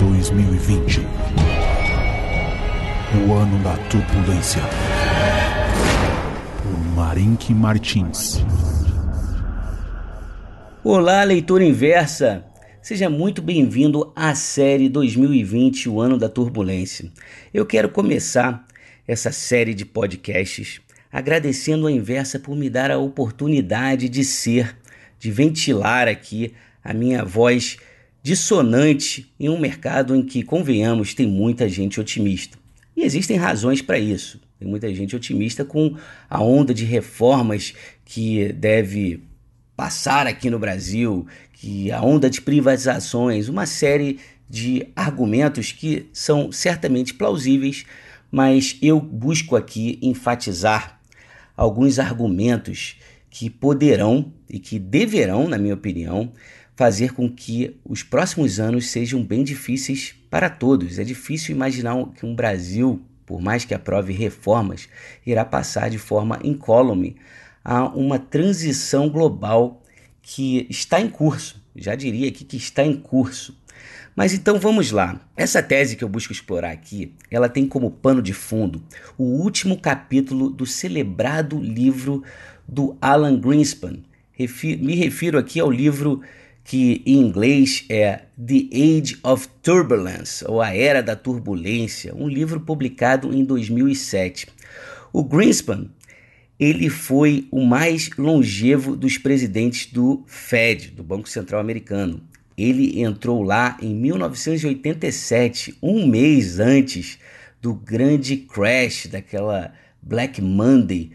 2020 O ano da turbulência. Por Marink Martins. Olá, leitor inversa! Seja muito bem-vindo à série 2020, o ano da turbulência. Eu quero começar essa série de podcasts agradecendo a inversa por me dar a oportunidade de ser, de ventilar aqui a minha voz dissonante em um mercado em que, convenhamos, tem muita gente otimista. E existem razões para isso. Tem muita gente otimista com a onda de reformas que deve passar aqui no Brasil, que a onda de privatizações, uma série de argumentos que são certamente plausíveis, mas eu busco aqui enfatizar alguns argumentos que poderão e que deverão, na minha opinião, fazer com que os próximos anos sejam bem difíceis para todos. É difícil imaginar que um Brasil, por mais que aprove reformas, irá passar de forma incólume a uma transição global que está em curso. Já diria aqui que está em curso. Mas então vamos lá. Essa tese que eu busco explorar aqui, ela tem como pano de fundo o último capítulo do celebrado livro do Alan Greenspan. Me refiro aqui ao livro que em inglês é The Age of Turbulence, ou A Era da Turbulência, um livro publicado em 2007. O Greenspan, ele foi o mais longevo dos presidentes do Fed, do Banco Central Americano. Ele entrou lá em 1987, um mês antes do grande crash daquela Black Monday,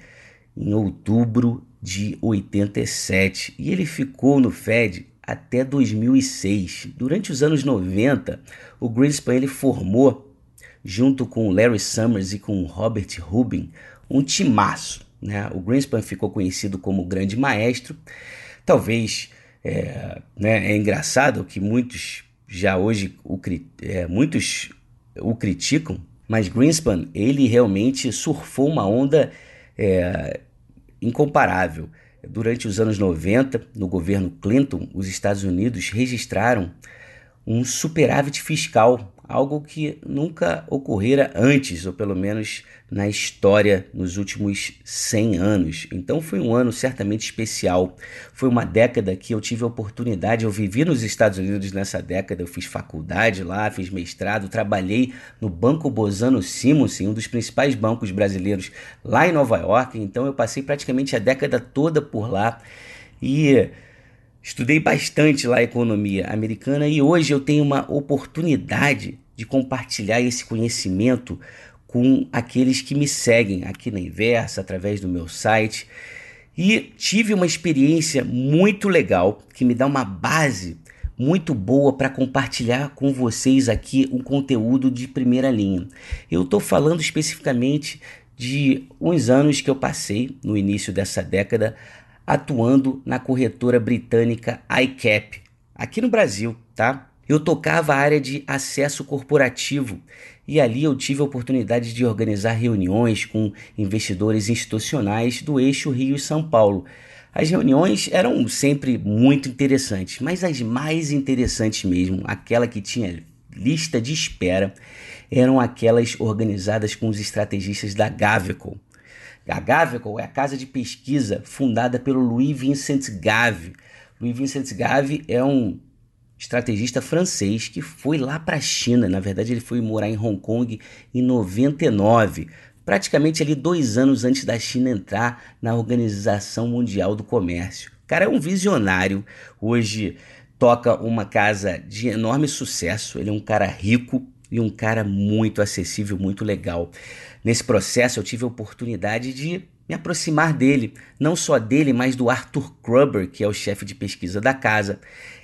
em outubro de 87. E ele ficou no Fed até 2006. Durante os anos 90, o Greenspan ele formou, junto com Larry Summers e com Robert Rubin, um timaço. Né? O Greenspan ficou conhecido como o grande maestro. Talvez é, né, é engraçado que muitos já hoje o, é, muitos o criticam, mas Greenspan ele realmente surfou uma onda é, incomparável. Durante os anos 90, no governo Clinton, os Estados Unidos registraram um superávit fiscal algo que nunca ocorrera antes, ou pelo menos na história nos últimos 100 anos. Então foi um ano certamente especial. Foi uma década que eu tive a oportunidade, eu vivi nos Estados Unidos nessa década, eu fiz faculdade lá, fiz mestrado, trabalhei no Banco Bozano Simonsen, um dos principais bancos brasileiros lá em Nova York. Então eu passei praticamente a década toda por lá e Estudei bastante lá a economia americana e hoje eu tenho uma oportunidade de compartilhar esse conhecimento com aqueles que me seguem aqui na Inversa, através do meu site. E tive uma experiência muito legal que me dá uma base muito boa para compartilhar com vocês aqui um conteúdo de primeira linha. Eu estou falando especificamente de uns anos que eu passei no início dessa década atuando na corretora britânica iCap, aqui no Brasil, tá? Eu tocava a área de acesso corporativo e ali eu tive a oportunidade de organizar reuniões com investidores institucionais do eixo Rio-São Paulo. As reuniões eram sempre muito interessantes, mas as mais interessantes mesmo, aquela que tinha lista de espera, eram aquelas organizadas com os estrategistas da Gaveco. A Gaveco é a casa de pesquisa fundada pelo Louis Vincent Gave. Louis Vincent Gave é um estrategista francês que foi lá para a China. Na verdade, ele foi morar em Hong Kong em 99, praticamente ali dois anos antes da China entrar na Organização Mundial do Comércio. O cara é um visionário. Hoje toca uma casa de enorme sucesso. Ele é um cara rico e um cara muito acessível, muito legal. Nesse processo eu tive a oportunidade de me aproximar dele, não só dele, mas do Arthur Kruber, que é o chefe de pesquisa da casa,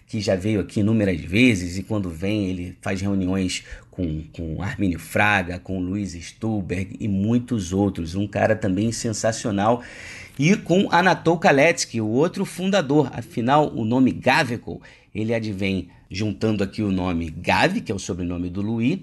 que já veio aqui inúmeras vezes e quando vem ele faz reuniões com, com Arminio Fraga, com Luiz Stuberg e muitos outros. Um cara também sensacional. E com Anatol Kaletsky, o outro fundador. Afinal, o nome Gaveco, ele advém juntando aqui o nome Gavi, que é o sobrenome do Louis,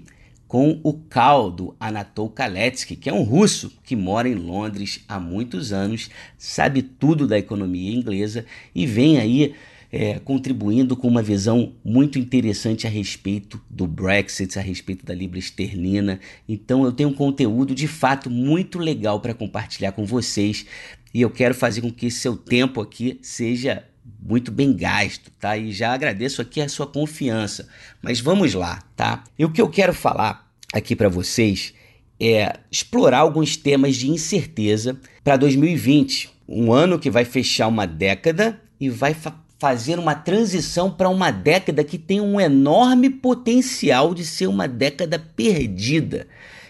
com o caldo Anatol Kaletsky, que é um russo que mora em Londres há muitos anos, sabe tudo da economia inglesa e vem aí é, contribuindo com uma visão muito interessante a respeito do Brexit, a respeito da libra esterlina. Então eu tenho um conteúdo de fato muito legal para compartilhar com vocês e eu quero fazer com que seu tempo aqui seja muito bem gasto, tá? E já agradeço aqui a sua confiança. Mas vamos lá, tá? E o que eu quero falar aqui para vocês é explorar alguns temas de incerteza para 2020, um ano que vai fechar uma década e vai fazer uma transição para uma década que tem um enorme potencial de ser uma década perdida.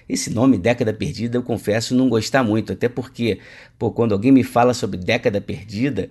Esse nome, década perdida, eu confesso não gostar muito, até porque, pô, quando alguém me fala sobre década perdida,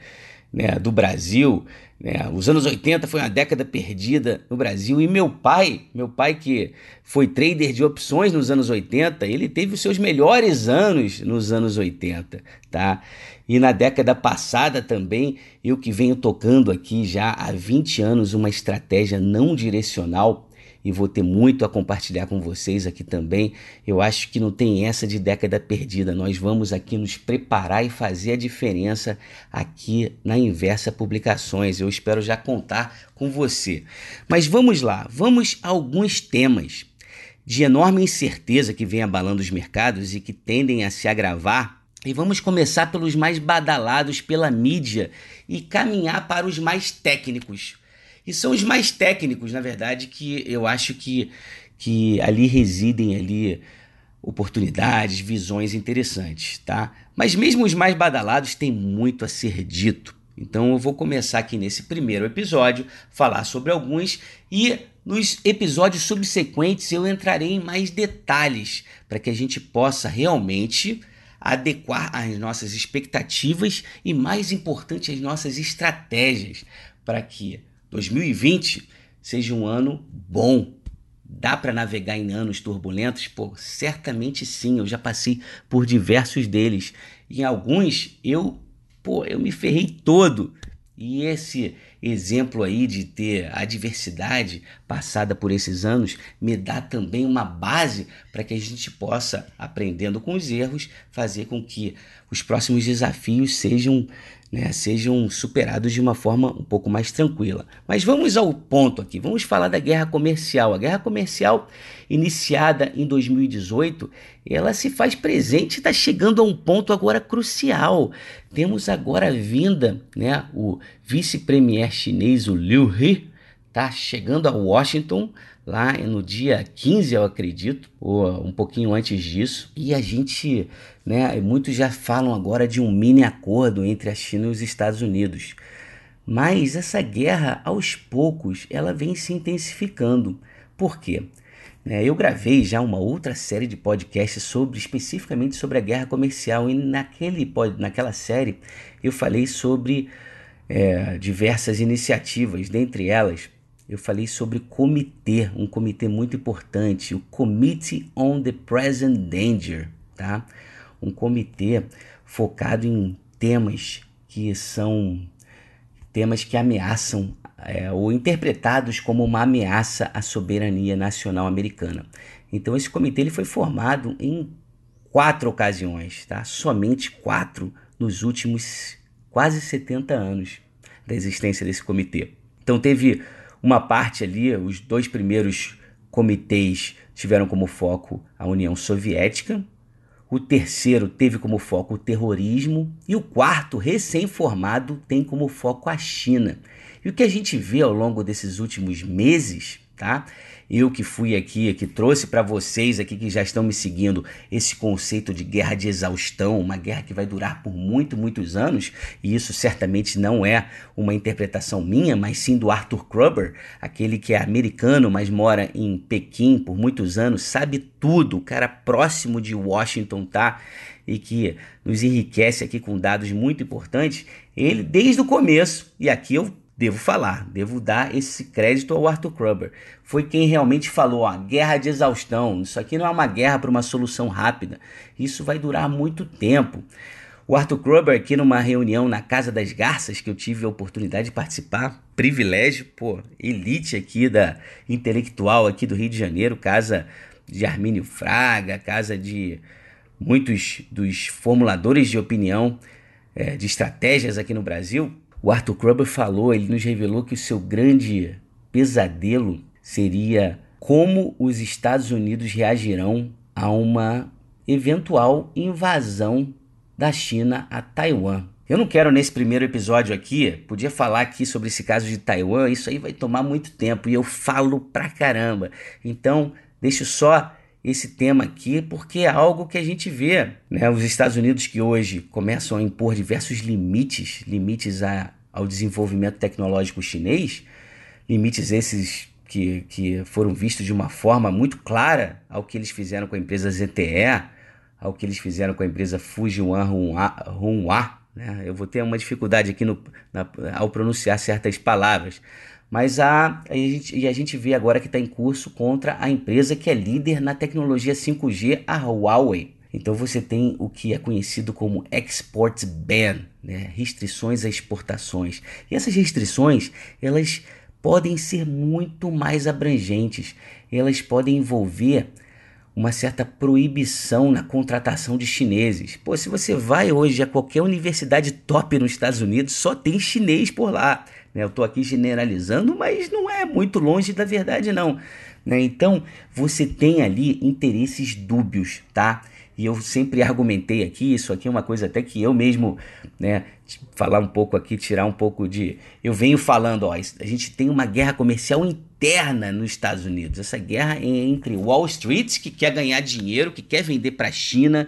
né, do Brasil. Né? Os anos 80 foi uma década perdida no Brasil. E meu pai, meu pai que foi trader de opções nos anos 80, ele teve os seus melhores anos nos anos 80, tá? E na década passada também, eu que venho tocando aqui já há 20 anos uma estratégia não direcional e vou ter muito a compartilhar com vocês aqui também. Eu acho que não tem essa de década perdida. Nós vamos aqui nos preparar e fazer a diferença aqui na Inversa Publicações. Eu espero já contar com você. Mas vamos lá, vamos a alguns temas de enorme incerteza que vem abalando os mercados e que tendem a se agravar. E vamos começar pelos mais badalados pela mídia e caminhar para os mais técnicos. E são os mais técnicos, na verdade, que eu acho que, que ali residem ali oportunidades, visões interessantes, tá? Mas mesmo os mais badalados têm muito a ser dito. Então eu vou começar aqui nesse primeiro episódio falar sobre alguns e nos episódios subsequentes eu entrarei em mais detalhes para que a gente possa realmente adequar as nossas expectativas e mais importante as nossas estratégias para que 2020 seja um ano bom. Dá para navegar em anos turbulentos? Pô, certamente sim. Eu já passei por diversos deles. Em alguns eu, pô, eu me ferrei todo. E esse exemplo aí de ter a diversidade passada por esses anos me dá também uma base para que a gente possa, aprendendo com os erros, fazer com que os próximos desafios sejam né, sejam superados de uma forma um pouco mais tranquila. Mas vamos ao ponto aqui, vamos falar da guerra comercial. A guerra comercial, iniciada em 2018, ela se faz presente e está chegando a um ponto agora crucial. Temos agora a vinda, né, o vice-premier chinês, o Liu He, está chegando a Washington lá no dia 15, eu acredito, ou um pouquinho antes disso. E a gente, né, muitos já falam agora de um mini acordo entre a China e os Estados Unidos. Mas essa guerra, aos poucos, ela vem se intensificando. Por quê? Né, eu gravei já uma outra série de podcasts sobre especificamente sobre a guerra comercial e naquele, naquela série eu falei sobre é, diversas iniciativas, dentre elas eu falei sobre comitê, um comitê muito importante, o Committee on the Present Danger, tá? Um comitê focado em temas que são temas que ameaçam é, ou interpretados como uma ameaça à soberania nacional americana. Então esse comitê ele foi formado em quatro ocasiões, tá? Somente quatro nos últimos quase 70 anos da existência desse comitê. Então teve uma parte ali, os dois primeiros comitês tiveram como foco a União Soviética, o terceiro teve como foco o terrorismo e o quarto, recém-formado, tem como foco a China. E o que a gente vê ao longo desses últimos meses, tá? Eu que fui aqui, que trouxe para vocês aqui que já estão me seguindo esse conceito de guerra de exaustão, uma guerra que vai durar por muito, muitos anos, e isso certamente não é uma interpretação minha, mas sim do Arthur Kruber, aquele que é americano, mas mora em Pequim por muitos anos, sabe tudo, o cara próximo de Washington, tá? E que nos enriquece aqui com dados muito importantes. Ele, desde o começo, e aqui eu devo falar, devo dar esse crédito ao Arthur Kruber. Foi quem realmente falou, ó, guerra de exaustão. Isso aqui não é uma guerra para uma solução rápida. Isso vai durar muito tempo. O Arthur Kruber aqui numa reunião na Casa das Garças que eu tive a oportunidade de participar, privilégio, pô, elite aqui da intelectual aqui do Rio de Janeiro, casa de Armínio Fraga, casa de muitos dos formuladores de opinião é, de estratégias aqui no Brasil. O Arthur Kruber falou, ele nos revelou que o seu grande pesadelo seria como os Estados Unidos reagirão a uma eventual invasão da China a Taiwan. Eu não quero nesse primeiro episódio aqui, podia falar aqui sobre esse caso de Taiwan, isso aí vai tomar muito tempo e eu falo pra caramba. Então, deixo só esse tema aqui porque é algo que a gente vê, né? Os Estados Unidos que hoje começam a impor diversos limites, limites a, ao desenvolvimento tecnológico chinês, limites esses que, que foram vistos de uma forma muito clara ao que eles fizeram com a empresa ZTE, ao que eles fizeram com a empresa Fujian Hunhua. Né? Eu vou ter uma dificuldade aqui no, na, ao pronunciar certas palavras. Mas a, a, gente, e a gente vê agora que está em curso contra a empresa que é líder na tecnologia 5G, a Huawei. Então você tem o que é conhecido como export ban, né? restrições a exportações. E essas restrições, elas podem ser muito mais abrangentes. Elas podem envolver uma certa proibição na contratação de chineses. Pô, se você vai hoje a qualquer universidade top nos Estados Unidos, só tem chinês por lá. Né? Eu estou aqui generalizando, mas não é muito longe da verdade, não. Né? Então, você tem ali interesses dúbios, tá? E eu sempre argumentei aqui, isso aqui é uma coisa até que eu mesmo, né, falar um pouco aqui, tirar um pouco de. Eu venho falando, ó, a gente tem uma guerra comercial interna nos Estados Unidos. Essa guerra é entre Wall Street, que quer ganhar dinheiro, que quer vender para a China.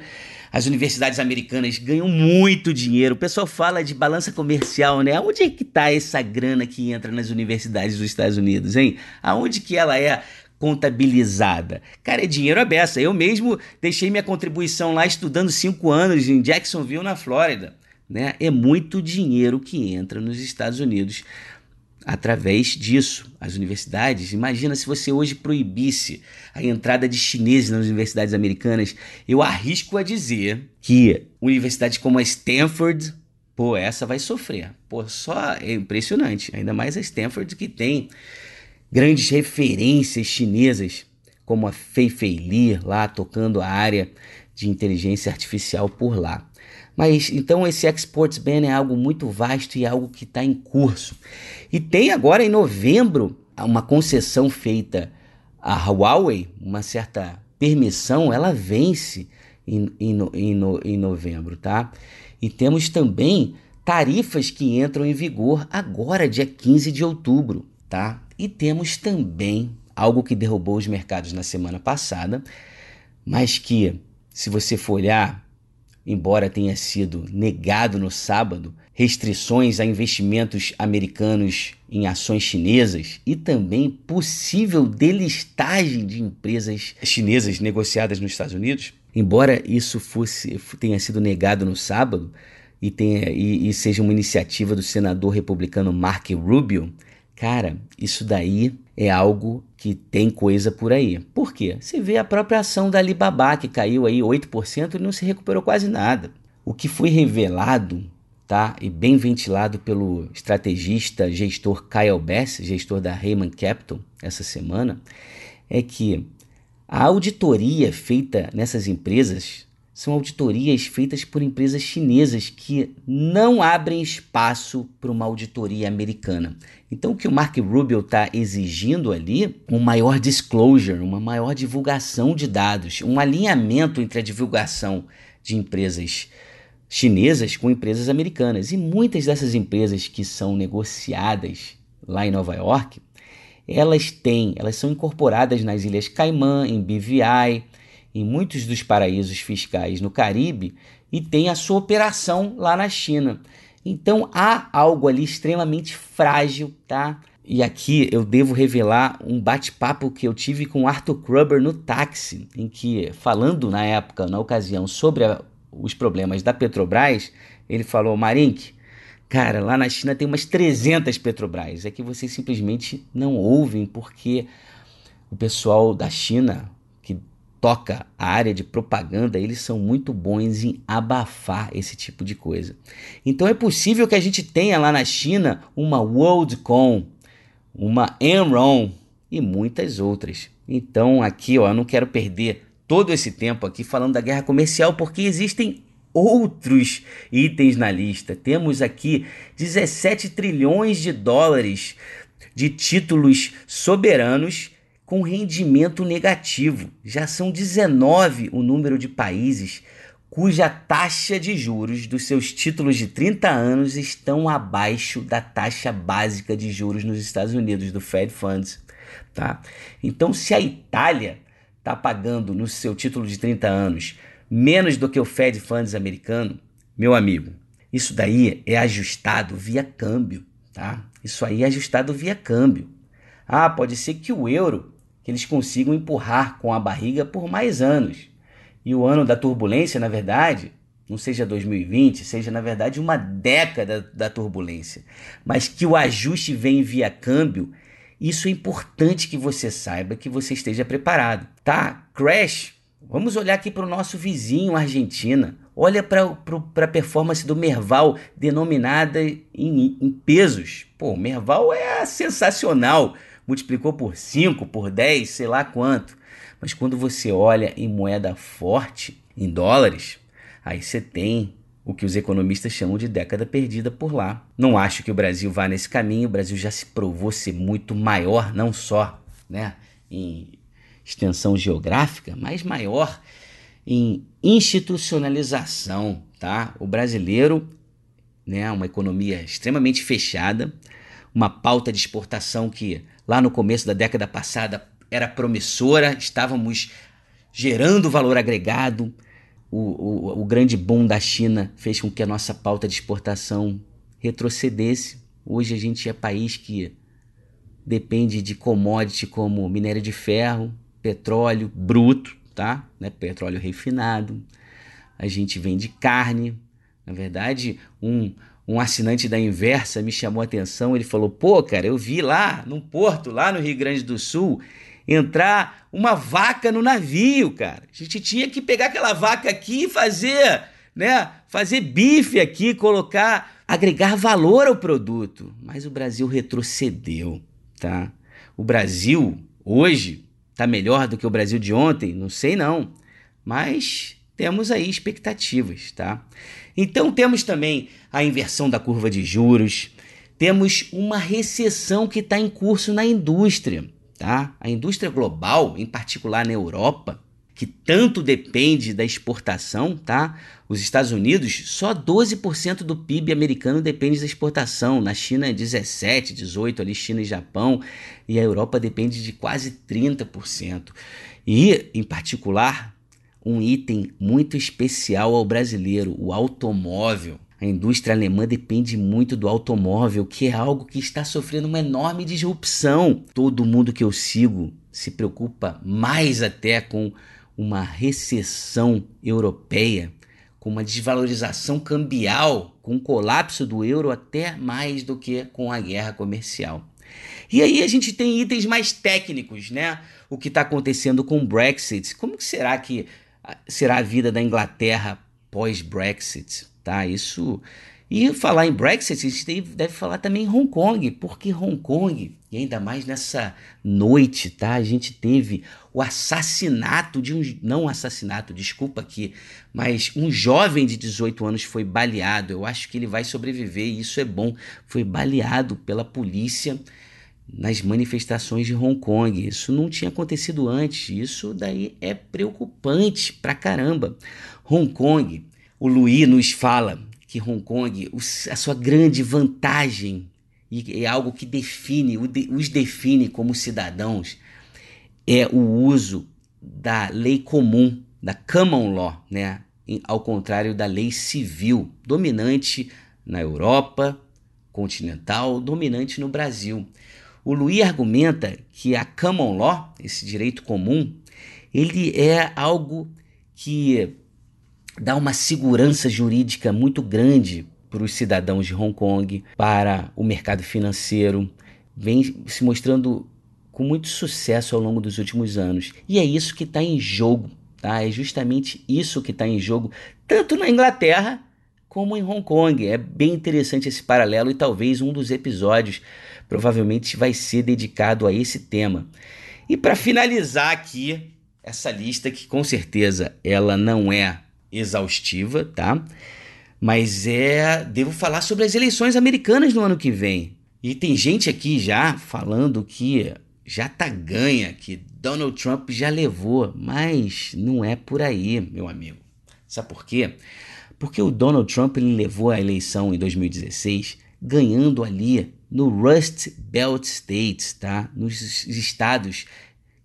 As universidades americanas ganham muito dinheiro. O pessoal fala de balança comercial, né? Aonde é que está essa grana que entra nas universidades dos Estados Unidos, hein? Aonde que ela é contabilizada. Cara, é dinheiro aberto. Eu mesmo deixei minha contribuição lá estudando cinco anos em Jacksonville, na Flórida. Né? É muito dinheiro que entra nos Estados Unidos através disso. As universidades, imagina se você hoje proibisse a entrada de chineses nas universidades americanas. Eu arrisco a dizer que universidades como a Stanford, pô, essa vai sofrer. Pô, só é impressionante. Ainda mais a Stanford que tem grandes referências chinesas, como a Fei Fei Li, lá tocando a área de inteligência artificial por lá. Mas então esse Exports Ban é algo muito vasto e é algo que está em curso. E tem agora em novembro uma concessão feita à Huawei, uma certa permissão, ela vence em, em, em, em novembro, tá? E temos também tarifas que entram em vigor agora, dia 15 de outubro, tá? E temos também algo que derrubou os mercados na semana passada, mas que, se você for olhar, embora tenha sido negado no sábado, restrições a investimentos americanos em ações chinesas e também possível delistagem de empresas chinesas negociadas nos Estados Unidos. Embora isso fosse, tenha sido negado no sábado e, tenha, e, e seja uma iniciativa do senador republicano Mark Rubio, Cara, isso daí é algo que tem coisa por aí. Por quê? Você vê a própria ação da Alibaba, que caiu aí 8% e não se recuperou quase nada. O que foi revelado tá, e bem ventilado pelo estrategista gestor Kyle Bass, gestor da Raymond Capital, essa semana, é que a auditoria feita nessas empresas são auditorias feitas por empresas chinesas que não abrem espaço para uma auditoria americana. Então, o que o Mark Rubio está exigindo ali, um maior disclosure, uma maior divulgação de dados, um alinhamento entre a divulgação de empresas chinesas com empresas americanas. E muitas dessas empresas que são negociadas lá em Nova York, elas têm, elas são incorporadas nas Ilhas Caimã, em BVI, em muitos dos paraísos fiscais no Caribe e tem a sua operação lá na China. Então há algo ali extremamente frágil, tá? E aqui eu devo revelar um bate-papo que eu tive com Arthur Kruber no táxi, em que, falando na época, na ocasião, sobre a, os problemas da Petrobras, ele falou: Marink, cara, lá na China tem umas 300 Petrobras. É que vocês simplesmente não ouvem porque o pessoal da China, toca a área de propaganda, eles são muito bons em abafar esse tipo de coisa. Então é possível que a gente tenha lá na China uma WorldCom, uma Enron e muitas outras. Então aqui, ó, eu não quero perder todo esse tempo aqui falando da guerra comercial porque existem outros itens na lista. Temos aqui 17 trilhões de dólares de títulos soberanos com rendimento negativo. Já são 19 o número de países cuja taxa de juros dos seus títulos de 30 anos estão abaixo da taxa básica de juros nos Estados Unidos, do Fed Funds. Tá? Então, se a Itália está pagando no seu título de 30 anos menos do que o Fed Funds americano, meu amigo, isso daí é ajustado via câmbio. Tá? Isso aí é ajustado via câmbio. Ah, pode ser que o euro eles consigam empurrar com a barriga por mais anos e o ano da turbulência, na verdade, não seja 2020, seja na verdade uma década da turbulência, mas que o ajuste vem via câmbio, isso é importante que você saiba, que você esteja preparado, tá? Crash, vamos olhar aqui para o nosso vizinho Argentina. Olha para a performance do Merval denominada em, em pesos. Pô, Merval é sensacional. Multiplicou por 5, por 10, sei lá quanto. Mas quando você olha em moeda forte, em dólares, aí você tem o que os economistas chamam de década perdida por lá. Não acho que o Brasil vá nesse caminho. O Brasil já se provou ser muito maior, não só né, em extensão geográfica, mas maior em institucionalização. Tá? O brasileiro, né, uma economia extremamente fechada, uma pauta de exportação que lá no começo da década passada era promissora, estávamos gerando valor agregado. O, o, o grande boom da China fez com que a nossa pauta de exportação retrocedesse. Hoje a gente é país que depende de commodity como minério de ferro, petróleo bruto, tá? Né? Petróleo refinado. A gente vende carne. Na verdade, um, um assinante da Inversa me chamou a atenção. Ele falou: pô, cara, eu vi lá num porto, lá no Rio Grande do Sul, entrar uma vaca no navio, cara. A gente tinha que pegar aquela vaca aqui e fazer, né? Fazer bife aqui, colocar, agregar valor ao produto. Mas o Brasil retrocedeu, tá? O Brasil hoje está melhor do que o Brasil de ontem? Não sei não. Mas temos aí expectativas, tá? Então temos também a inversão da curva de juros, temos uma recessão que está em curso na indústria tá? A indústria global, em particular na Europa, que tanto depende da exportação, tá? Os Estados Unidos, só 12% do PIB americano depende da exportação. Na China é 17, 18 ali China e Japão, e a Europa depende de quase 30%. E, em particular, um item muito especial ao brasileiro, o automóvel. A indústria alemã depende muito do automóvel, que é algo que está sofrendo uma enorme disrupção. Todo mundo que eu sigo se preocupa mais até com uma recessão europeia, com uma desvalorização cambial, com o colapso do euro até mais do que com a guerra comercial. E aí a gente tem itens mais técnicos, né? O que está acontecendo com o Brexit. Como que será que será a vida da Inglaterra pós-Brexit? tá? Isso e falar em Brexit, a gente deve falar também em Hong Kong, porque Hong Kong, e ainda mais nessa noite, tá? A gente teve o assassinato de um. Não assassinato, desculpa aqui, mas um jovem de 18 anos foi baleado. Eu acho que ele vai sobreviver e isso é bom. Foi baleado pela polícia nas manifestações de Hong Kong. Isso não tinha acontecido antes. Isso daí é preocupante pra caramba. Hong Kong o Luí nos fala que Hong Kong, a sua grande vantagem, e é algo que define, os define como cidadãos, é o uso da lei comum, da common law, né? ao contrário da lei civil, dominante na Europa continental, dominante no Brasil. O Luí argumenta que a common law, esse direito comum, ele é algo que dá uma segurança jurídica muito grande para os cidadãos de Hong Kong, para o mercado financeiro, vem se mostrando com muito sucesso ao longo dos últimos anos. E é isso que está em jogo, tá? É justamente isso que está em jogo, tanto na Inglaterra como em Hong Kong. É bem interessante esse paralelo e talvez um dos episódios provavelmente vai ser dedicado a esse tema. E para finalizar aqui essa lista que com certeza ela não é exaustiva, tá? Mas é, devo falar sobre as eleições americanas no ano que vem. E tem gente aqui já falando que já tá ganha, que Donald Trump já levou, mas não é por aí, meu amigo. Sabe por quê? Porque o Donald Trump ele levou a eleição em 2016 ganhando ali no Rust Belt States, tá? Nos estados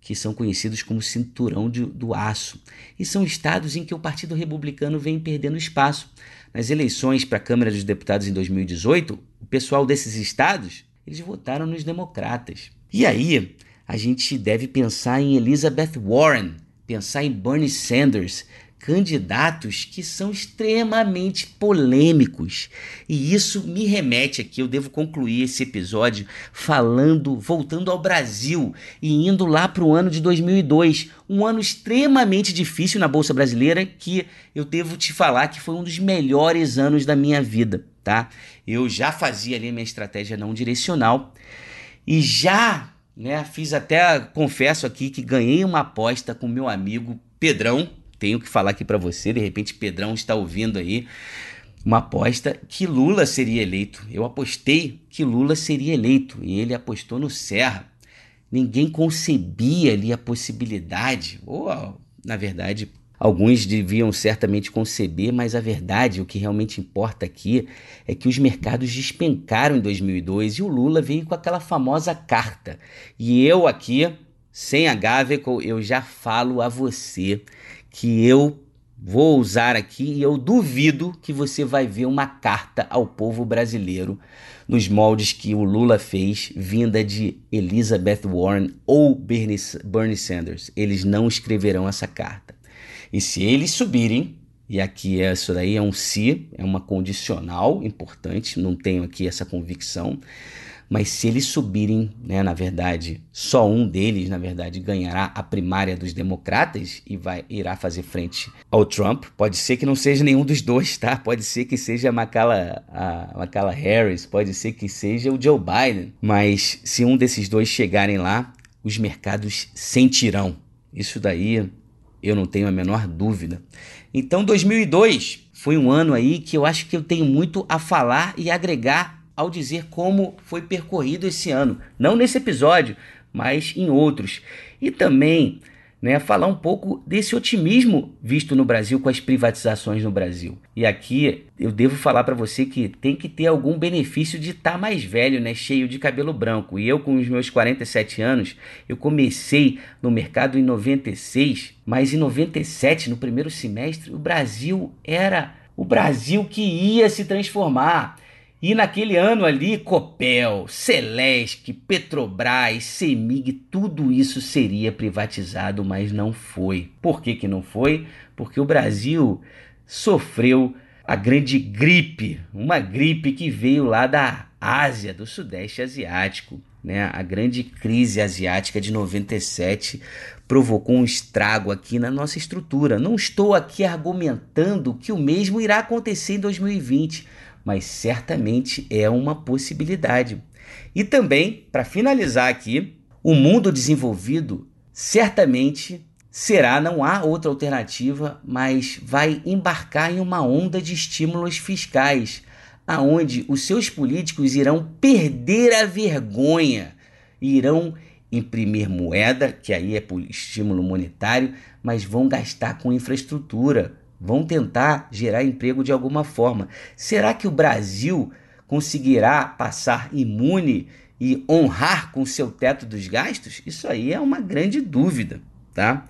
que são conhecidos como cinturão de, do aço. E são estados em que o Partido Republicano vem perdendo espaço. Nas eleições para a Câmara dos Deputados em 2018, o pessoal desses estados, eles votaram nos democratas. E aí, a gente deve pensar em Elizabeth Warren, pensar em Bernie Sanders, candidatos que são extremamente polêmicos. E isso me remete aqui, eu devo concluir esse episódio falando, voltando ao Brasil e indo lá para o ano de 2002, um ano extremamente difícil na bolsa brasileira que eu devo te falar que foi um dos melhores anos da minha vida, tá? Eu já fazia ali minha estratégia não direcional e já né, fiz até, confesso aqui que ganhei uma aposta com meu amigo Pedrão, tenho que falar aqui para você, de repente Pedrão está ouvindo aí uma aposta que Lula seria eleito. Eu apostei que Lula seria eleito e ele apostou no Serra. Ninguém concebia ali a possibilidade, ou na verdade, alguns deviam certamente conceber, mas a verdade, o que realmente importa aqui é que os mercados despencaram em 2002 e o Lula veio com aquela famosa carta. E eu aqui, sem a Gaveco, eu já falo a você que eu vou usar aqui e eu duvido que você vai ver uma carta ao povo brasileiro nos moldes que o Lula fez, vinda de Elizabeth Warren ou Bernie, Sanders. Eles não escreverão essa carta. E se eles subirem, e aqui é, isso daí é um se, é uma condicional importante, não tenho aqui essa convicção. Mas se eles subirem, né, na verdade, só um deles, na verdade, ganhará a primária dos democratas e vai irá fazer frente ao Trump. Pode ser que não seja nenhum dos dois, tá? Pode ser que seja a Macala, a Macala Harris, pode ser que seja o Joe Biden. Mas se um desses dois chegarem lá, os mercados sentirão. Isso daí eu não tenho a menor dúvida. Então 2002 foi um ano aí que eu acho que eu tenho muito a falar e agregar ao dizer como foi percorrido esse ano, não nesse episódio, mas em outros. E também né, falar um pouco desse otimismo visto no Brasil com as privatizações no Brasil. E aqui eu devo falar para você que tem que ter algum benefício de estar tá mais velho, né, cheio de cabelo branco. E eu com os meus 47 anos, eu comecei no mercado em 96, mas em 97, no primeiro semestre, o Brasil era o Brasil que ia se transformar. E naquele ano ali, Copel, Celesc, Petrobras, Semig, tudo isso seria privatizado, mas não foi. Por que, que não foi? Porque o Brasil sofreu a grande gripe, uma gripe que veio lá da Ásia, do Sudeste Asiático. Né? A grande crise asiática de 97 provocou um estrago aqui na nossa estrutura. Não estou aqui argumentando que o mesmo irá acontecer em 2020 mas certamente é uma possibilidade. E também, para finalizar aqui, o mundo desenvolvido certamente será, não há outra alternativa, mas vai embarcar em uma onda de estímulos fiscais, aonde os seus políticos irão perder a vergonha, irão imprimir moeda, que aí é por estímulo monetário, mas vão gastar com infraestrutura, vão tentar gerar emprego de alguma forma. Será que o Brasil conseguirá passar imune e honrar com seu teto dos gastos? Isso aí é uma grande dúvida, tá?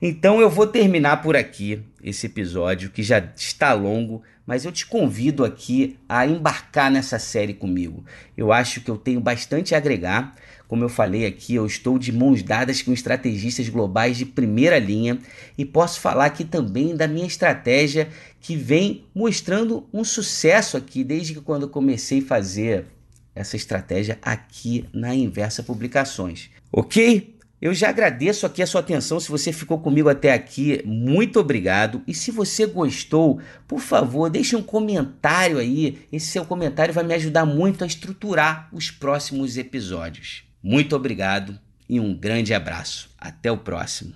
Então eu vou terminar por aqui esse episódio que já está longo, mas eu te convido aqui a embarcar nessa série comigo. Eu acho que eu tenho bastante a agregar. Como eu falei aqui, eu estou de mãos dadas com estrategistas globais de primeira linha e posso falar aqui também da minha estratégia que vem mostrando um sucesso aqui desde que quando comecei a fazer essa estratégia aqui na Inversa Publicações. OK? Eu já agradeço aqui a sua atenção. Se você ficou comigo até aqui, muito obrigado. E se você gostou, por favor, deixe um comentário aí. Esse seu comentário vai me ajudar muito a estruturar os próximos episódios. Muito obrigado e um grande abraço. Até o próximo.